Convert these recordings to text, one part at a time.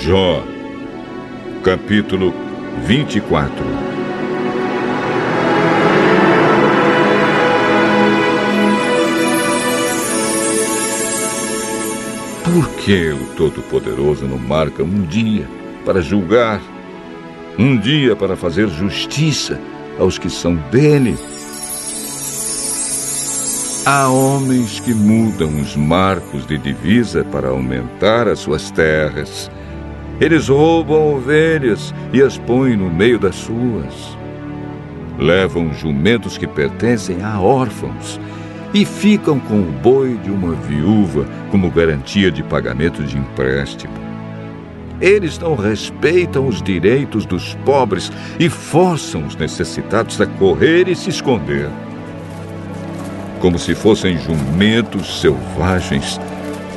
Jó, capítulo 24 Por que o Todo-Poderoso não marca um dia para julgar, um dia para fazer justiça aos que são dele? Há homens que mudam os marcos de divisa para aumentar as suas terras eles roubam ovelhas e as põem no meio das suas. Levam jumentos que pertencem a órfãos e ficam com o boi de uma viúva como garantia de pagamento de empréstimo. Eles não respeitam os direitos dos pobres e forçam os necessitados a correr e se esconder. Como se fossem jumentos selvagens,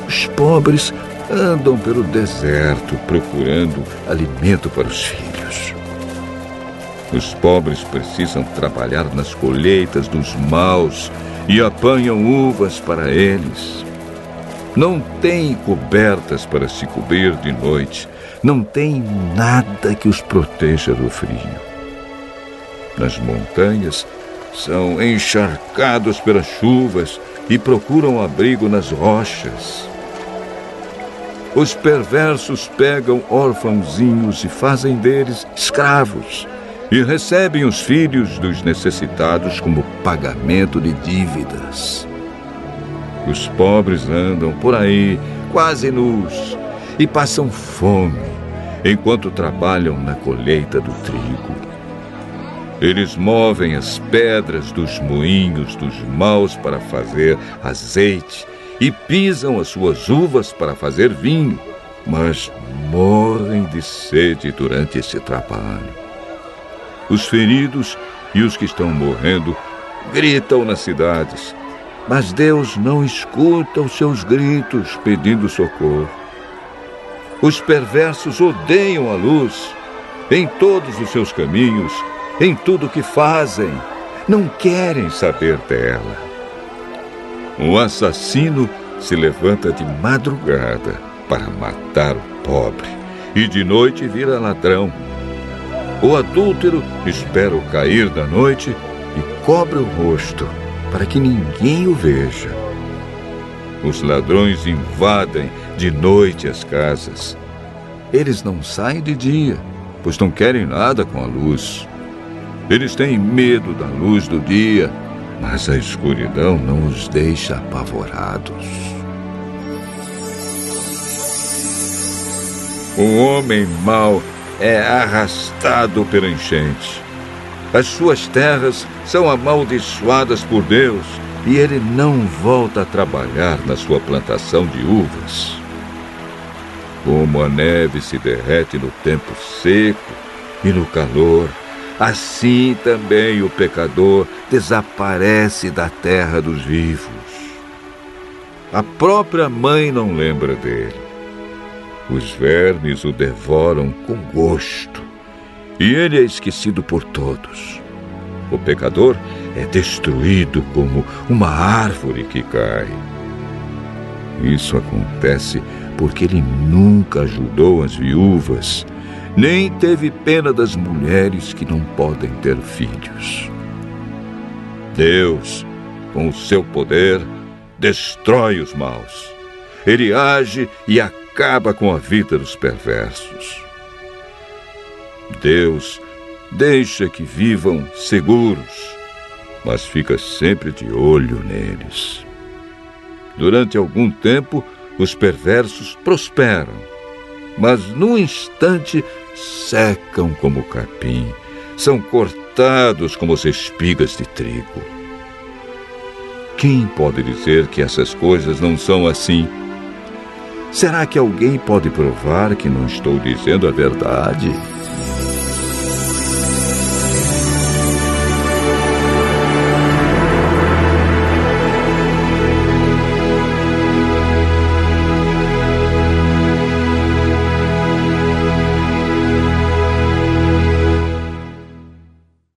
os pobres andam pelo deserto procurando alimento para os filhos. Os pobres precisam trabalhar nas colheitas dos maus e apanham uvas para eles. Não têm cobertas para se cobrir de noite, não têm nada que os proteja do frio. Nas montanhas, são encharcados pelas chuvas e procuram abrigo nas rochas. Os perversos pegam órfãozinhos e fazem deles escravos, e recebem os filhos dos necessitados como pagamento de dívidas. Os pobres andam por aí, quase nus, e passam fome, enquanto trabalham na colheita do trigo. Eles movem as pedras dos moinhos dos maus para fazer azeite e pisam as suas uvas para fazer vinho, mas morrem de sede durante esse trabalho. Os feridos e os que estão morrendo gritam nas cidades, mas Deus não escuta os seus gritos pedindo socorro. Os perversos odeiam a luz em todos os seus caminhos, em tudo que fazem, não querem saber dela. Um assassino se levanta de madrugada para matar o pobre e de noite vira ladrão. O adúltero espera o cair da noite e cobre o rosto para que ninguém o veja. Os ladrões invadem de noite as casas. Eles não saem de dia, pois não querem nada com a luz. Eles têm medo da luz do dia mas a escuridão não os deixa apavorados. O homem mau é arrastado pela enchente. As suas terras são amaldiçoadas por Deus e ele não volta a trabalhar na sua plantação de uvas. Como a neve se derrete no tempo seco e no calor, assim também o pecador desaparece da terra dos vivos. A própria mãe não lembra dele. Os vermes o devoram com gosto, e ele é esquecido por todos. O pecador é destruído como uma árvore que cai. Isso acontece porque ele nunca ajudou as viúvas nem teve pena das mulheres que não podem ter filhos. Deus, com o seu poder, destrói os maus. Ele age e acaba com a vida dos perversos. Deus deixa que vivam seguros, mas fica sempre de olho neles. Durante algum tempo, os perversos prosperam, mas num instante secam como capim, são cortados como as espigas de trigo. Quem pode dizer que essas coisas não são assim? Será que alguém pode provar que não estou dizendo a verdade?